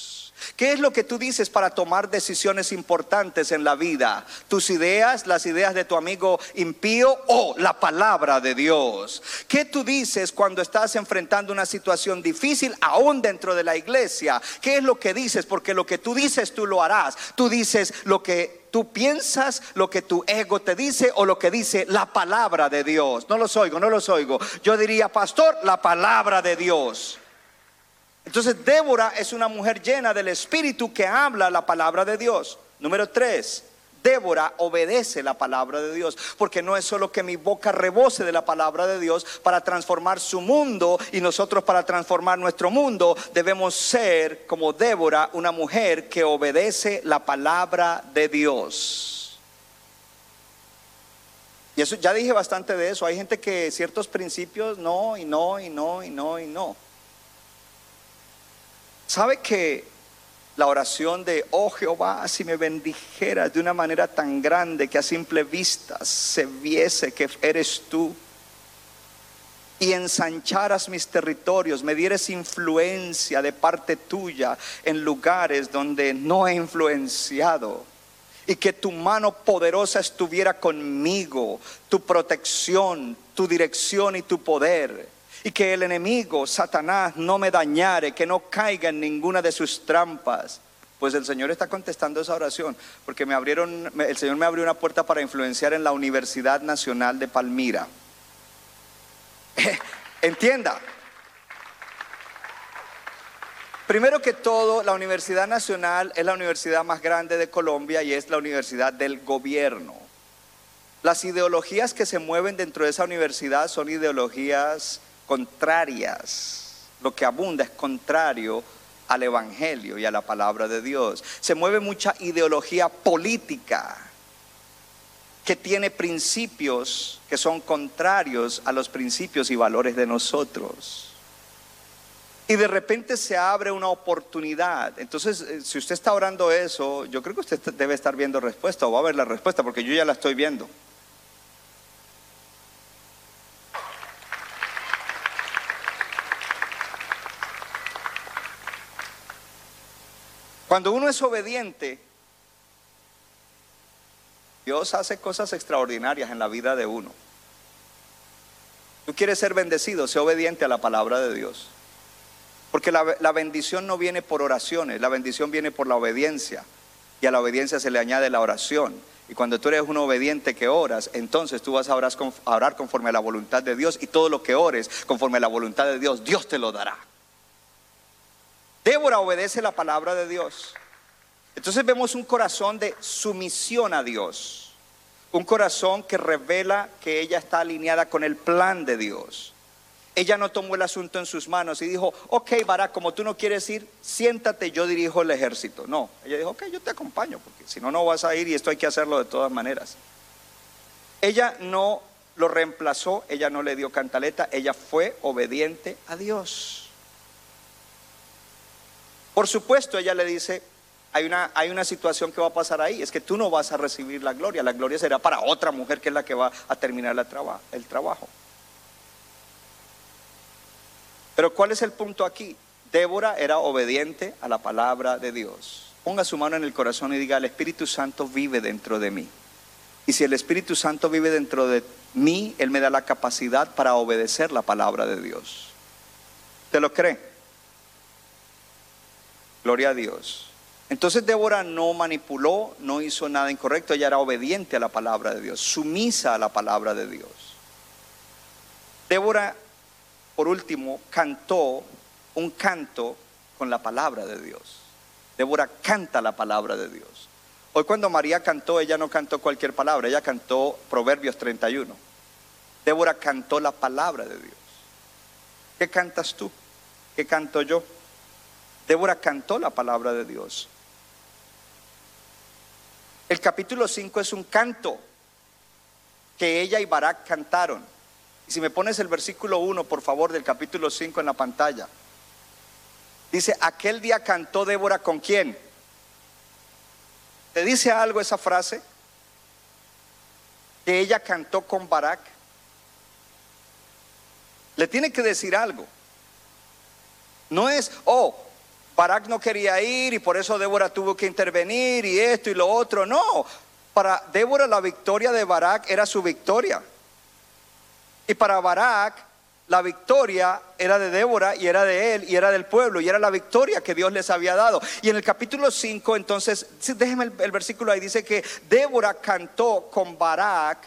¿Qué es lo que tú dices para tomar decisiones importantes en la vida? ¿Tus ideas, las ideas de tu amigo impío o la palabra de Dios? ¿Qué tú dices cuando estás enfrentando una situación difícil aún dentro de la iglesia? ¿Qué es lo que dices? Porque lo que tú dices tú lo harás. Tú dices lo que tú piensas, lo que tu ego te dice o lo que dice la palabra de Dios. No los oigo, no los oigo. Yo diría, pastor, la palabra de Dios. Entonces Débora es una mujer llena del Espíritu que habla la palabra de Dios. Número tres, Débora obedece la palabra de Dios, porque no es solo que mi boca rebose de la palabra de Dios para transformar su mundo y nosotros para transformar nuestro mundo, debemos ser como Débora, una mujer que obedece la palabra de Dios. Y eso ya dije bastante de eso. Hay gente que ciertos principios no y no y no y no y no. ¿Sabe que la oración de, oh Jehová, si me bendijeras de una manera tan grande que a simple vista se viese que eres tú? y ensancharas mis territorios, me dieres influencia de parte tuya en lugares donde no he influenciado, y que tu mano poderosa estuviera conmigo, tu protección, tu dirección y tu poder y que el enemigo, Satanás, no me dañare, que no caiga en ninguna de sus trampas. Pues el Señor está contestando esa oración, porque me abrieron, el Señor me abrió una puerta para influenciar en la Universidad Nacional de Palmira. <laughs> Entienda. Primero que todo, la Universidad Nacional es la universidad más grande de Colombia y es la universidad del gobierno. Las ideologías que se mueven dentro de esa universidad son ideologías contrarias. Lo que abunda es contrario al Evangelio y a la palabra de Dios. Se mueve mucha ideología política que tiene principios que son contrarios a los principios y valores de nosotros. Y de repente se abre una oportunidad. Entonces, eh, si usted está orando eso, yo creo que usted debe estar viendo respuesta o va a ver la respuesta porque yo ya la estoy viendo. Cuando uno es obediente, Dios hace cosas extraordinarias en la vida de uno. Tú quieres ser bendecido, sé obediente a la palabra de Dios. Porque la, la, bendición no viene por oraciones, la bendición viene por la obediencia. Y a la obediencia se le añade la oración. Y cuando tú eres un obediente que oras, entonces tú vas a orar, conforme a la voluntad de Dios. Y todo lo que ores conforme a la voluntad de Dios, Dios te lo dará. Débora obedece la palabra de Dios. Entonces vemos un corazón de sumisión a Dios. Un corazón que revela que ella está alineada con el plan de Dios. Ella no tomó el asunto en sus manos y dijo, ok, Barak, como tú no quieres ir, siéntate, yo dirijo el ejército. No, ella dijo, ok, yo te acompaño, porque si no, no vas a ir y esto hay que hacerlo de todas maneras. Ella no lo reemplazó, ella no le dio cantaleta, ella fue obediente a Dios. Por supuesto, ella le dice, hay una, hay una situación que va a pasar ahí, es que tú no vas a recibir la gloria, la gloria será para otra mujer que es la que va a terminar el trabajo. Pero ¿cuál es el punto aquí? Débora era obediente a la palabra de Dios. Ponga su mano en el corazón y diga, el Espíritu Santo vive dentro de mí. Y si el Espíritu Santo vive dentro de mí, Él me da la capacidad para obedecer la palabra de Dios. ¿Te lo cree? Gloria a Dios. Entonces Débora no manipuló, no hizo nada incorrecto, ella era obediente a la palabra de Dios, sumisa a la palabra de Dios. Débora, por último, cantó un canto con la palabra de Dios. Débora canta la palabra de Dios. Hoy cuando María cantó, ella no cantó cualquier palabra, ella cantó Proverbios 31. Débora cantó la palabra de Dios. ¿Qué cantas tú? ¿Qué canto yo? Débora cantó la palabra de Dios. El capítulo 5 es un canto que ella y Barak cantaron. Y si me pones el versículo 1, por favor, del capítulo 5 en la pantalla. Dice, aquel día cantó Débora con quién. ¿Te dice algo esa frase? Que ella cantó con Barak. Le tiene que decir algo. No es, oh, Barak no quería ir y por eso Débora tuvo que intervenir y esto y lo otro. No, para Débora la victoria de Barak era su victoria. Y para Barak la victoria era de Débora y era de él y era del pueblo y era la victoria que Dios les había dado. Y en el capítulo 5 entonces, déjenme el, el versículo ahí, dice que Débora cantó con Barak,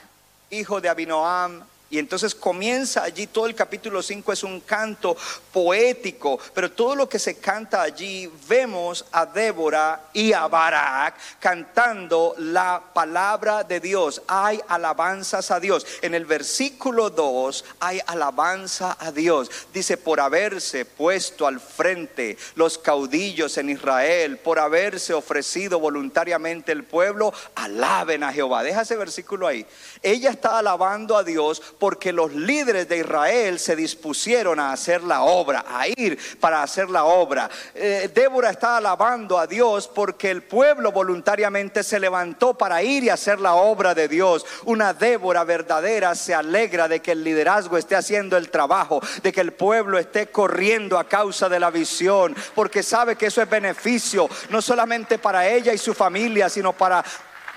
hijo de Abinoam, y entonces comienza allí, todo el capítulo 5 es un canto poético, pero todo lo que se canta allí, vemos a Débora y a Barak cantando la palabra de Dios. Hay alabanzas a Dios. En el versículo 2 hay alabanza a Dios. Dice, por haberse puesto al frente los caudillos en Israel, por haberse ofrecido voluntariamente el pueblo, alaben a Jehová. Deja ese versículo ahí. Ella está alabando a Dios porque los líderes de Israel se dispusieron a hacer la obra, a ir para hacer la obra. Eh, Débora está alabando a Dios porque el pueblo voluntariamente se levantó para ir y hacer la obra de Dios. Una Débora verdadera se alegra de que el liderazgo esté haciendo el trabajo, de que el pueblo esté corriendo a causa de la visión, porque sabe que eso es beneficio, no solamente para ella y su familia, sino para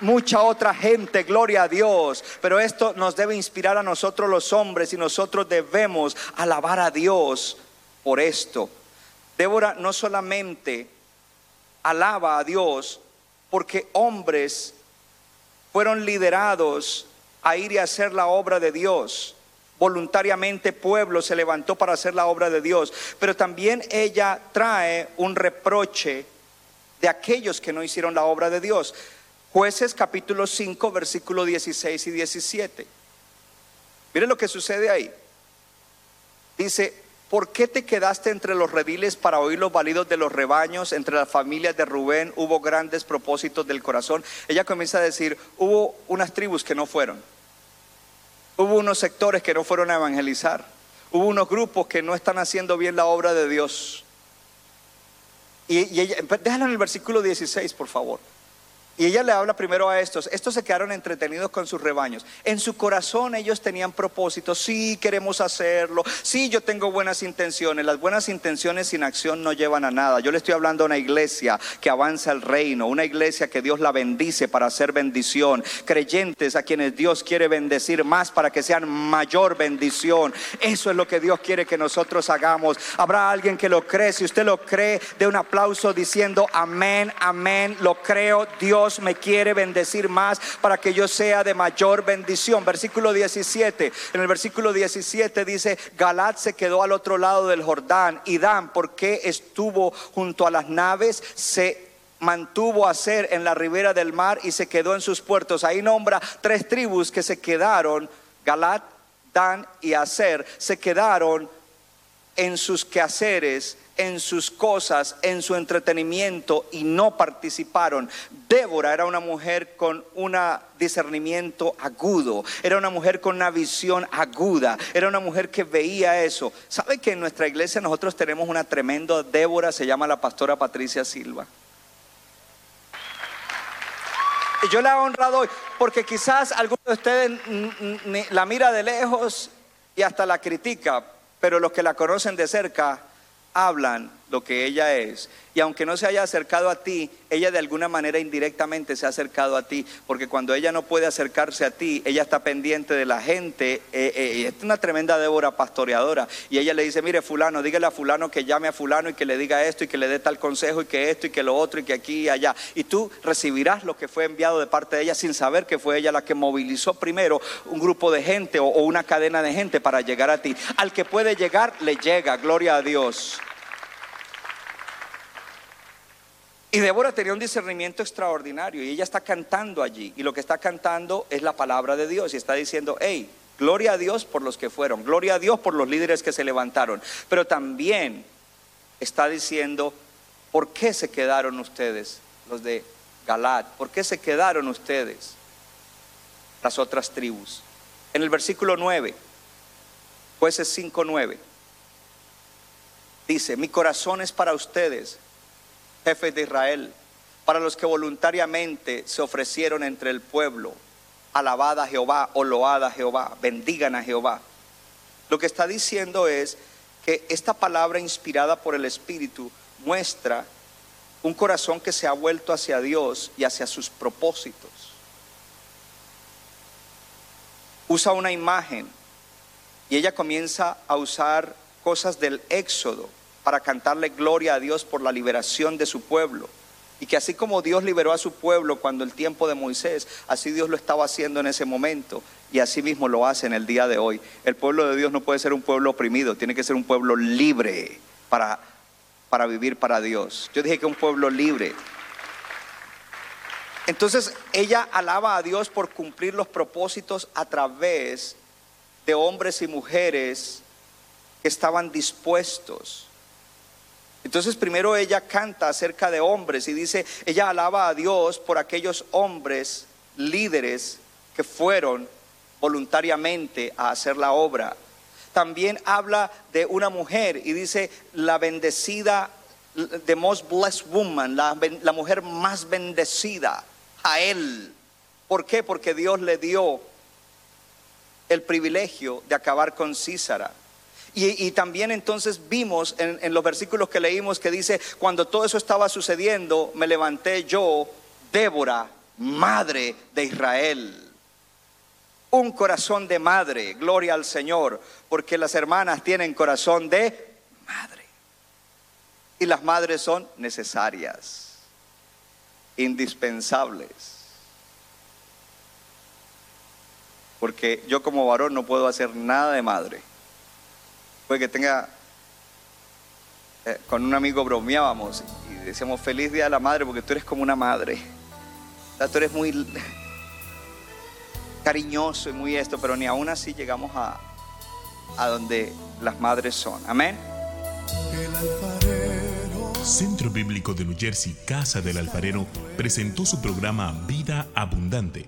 mucha otra gente, gloria a Dios. Pero esto nos debe inspirar a nosotros los hombres y nosotros debemos alabar a Dios por esto. Débora no solamente alaba a Dios porque hombres fueron liderados a ir y hacer la obra de Dios. Voluntariamente pueblo se levantó para hacer la obra de Dios, pero también ella trae un reproche de aquellos que no hicieron la obra de Dios. Jueces capítulo 5, versículo 16 y 17. Miren lo que sucede ahí. Dice, ¿por qué te quedaste entre los rediles para oír los balidos de los rebaños? Entre las familias de Rubén hubo grandes propósitos del corazón. Ella comienza a decir, hubo unas tribus que no fueron. Hubo unos sectores que no fueron a evangelizar. Hubo unos grupos que no están haciendo bien la obra de Dios. Y, y ella, déjalo en el versículo 16, por favor. Y ella le habla primero a estos. Estos se quedaron entretenidos con sus rebaños. En su corazón ellos tenían propósitos. Sí, queremos hacerlo. Sí, yo tengo buenas intenciones. Las buenas intenciones sin acción no llevan a nada. Yo le estoy hablando a una iglesia que avanza el reino. Una iglesia que Dios la bendice para hacer bendición. Creyentes a quienes Dios quiere bendecir más para que sean mayor bendición. Eso es lo que Dios quiere que nosotros hagamos. Habrá alguien que lo cree. Si usted lo cree, de un aplauso diciendo amén, amén. Lo creo. Dios me quiere bendecir más para que yo sea de mayor bendición. Versículo 17. En el versículo 17 dice, Galat se quedó al otro lado del Jordán y Dan, porque estuvo junto a las naves, se mantuvo a ser en la ribera del mar y se quedó en sus puertos. Ahí nombra tres tribus que se quedaron, Galat, Dan y Aser, se quedaron en sus quehaceres en sus cosas, en su entretenimiento y no participaron. Débora era una mujer con un discernimiento agudo, era una mujer con una visión aguda, era una mujer que veía eso. ¿Sabe que en nuestra iglesia nosotros tenemos una tremenda Débora, se llama la pastora Patricia Silva? Y yo la he honrado hoy porque quizás alguno de ustedes la mira de lejos y hasta la critica, pero los que la conocen de cerca hablan lo que ella es. Y aunque no se haya acercado a ti, ella de alguna manera indirectamente se ha acercado a ti, porque cuando ella no puede acercarse a ti, ella está pendiente de la gente. Eh, eh, es una tremenda Débora pastoreadora. Y ella le dice, mire fulano, dígale a fulano que llame a fulano y que le diga esto y que le dé tal consejo y que esto y que lo otro y que aquí y allá. Y tú recibirás lo que fue enviado de parte de ella sin saber que fue ella la que movilizó primero un grupo de gente o, o una cadena de gente para llegar a ti. Al que puede llegar, le llega. Gloria a Dios. Y Débora tenía un discernimiento extraordinario y ella está cantando allí. Y lo que está cantando es la palabra de Dios y está diciendo, hey, gloria a Dios por los que fueron, gloria a Dios por los líderes que se levantaron. Pero también está diciendo, ¿por qué se quedaron ustedes, los de Galat? ¿Por qué se quedaron ustedes, las otras tribus? En el versículo 9, jueces 5.9, dice, mi corazón es para ustedes jefes de Israel, para los que voluntariamente se ofrecieron entre el pueblo. Alabad a Jehová o load a Jehová, bendigan a Jehová. Lo que está diciendo es que esta palabra inspirada por el Espíritu muestra un corazón que se ha vuelto hacia Dios y hacia sus propósitos. Usa una imagen y ella comienza a usar cosas del Éxodo para cantarle gloria a Dios por la liberación de su pueblo. Y que así como Dios liberó a su pueblo cuando el tiempo de Moisés, así Dios lo estaba haciendo en ese momento y así mismo lo hace en el día de hoy. El pueblo de Dios no puede ser un pueblo oprimido, tiene que ser un pueblo libre para, para vivir para Dios. Yo dije que un pueblo libre. Entonces ella alaba a Dios por cumplir los propósitos a través de hombres y mujeres que estaban dispuestos entonces primero ella canta acerca de hombres y dice, ella alaba a Dios por aquellos hombres líderes que fueron voluntariamente a hacer la obra. También habla de una mujer y dice, la bendecida, the most blessed woman, la, mujer más bendecida a él. ¿Por qué? Porque Dios le dio el privilegio de acabar con Císara. Y, también entonces vimos en, los versículos que leímos que dice, cuando todo eso estaba sucediendo, me levanté yo, Débora, madre de Israel. Un corazón de madre, gloria al Señor, porque las hermanas tienen corazón de madre. Y las madres son necesarias, indispensables. Porque yo como varón no puedo hacer nada de madre que tenga, eh, con un amigo bromeábamos y decíamos feliz día de la madre porque tú eres como una madre. tú eres muy cariñoso y muy esto, pero ni aún así llegamos a, a donde las madres son. Amén. Centro Bíblico de New Jersey, Casa del Alfarero, presentó su programa Vida Abundante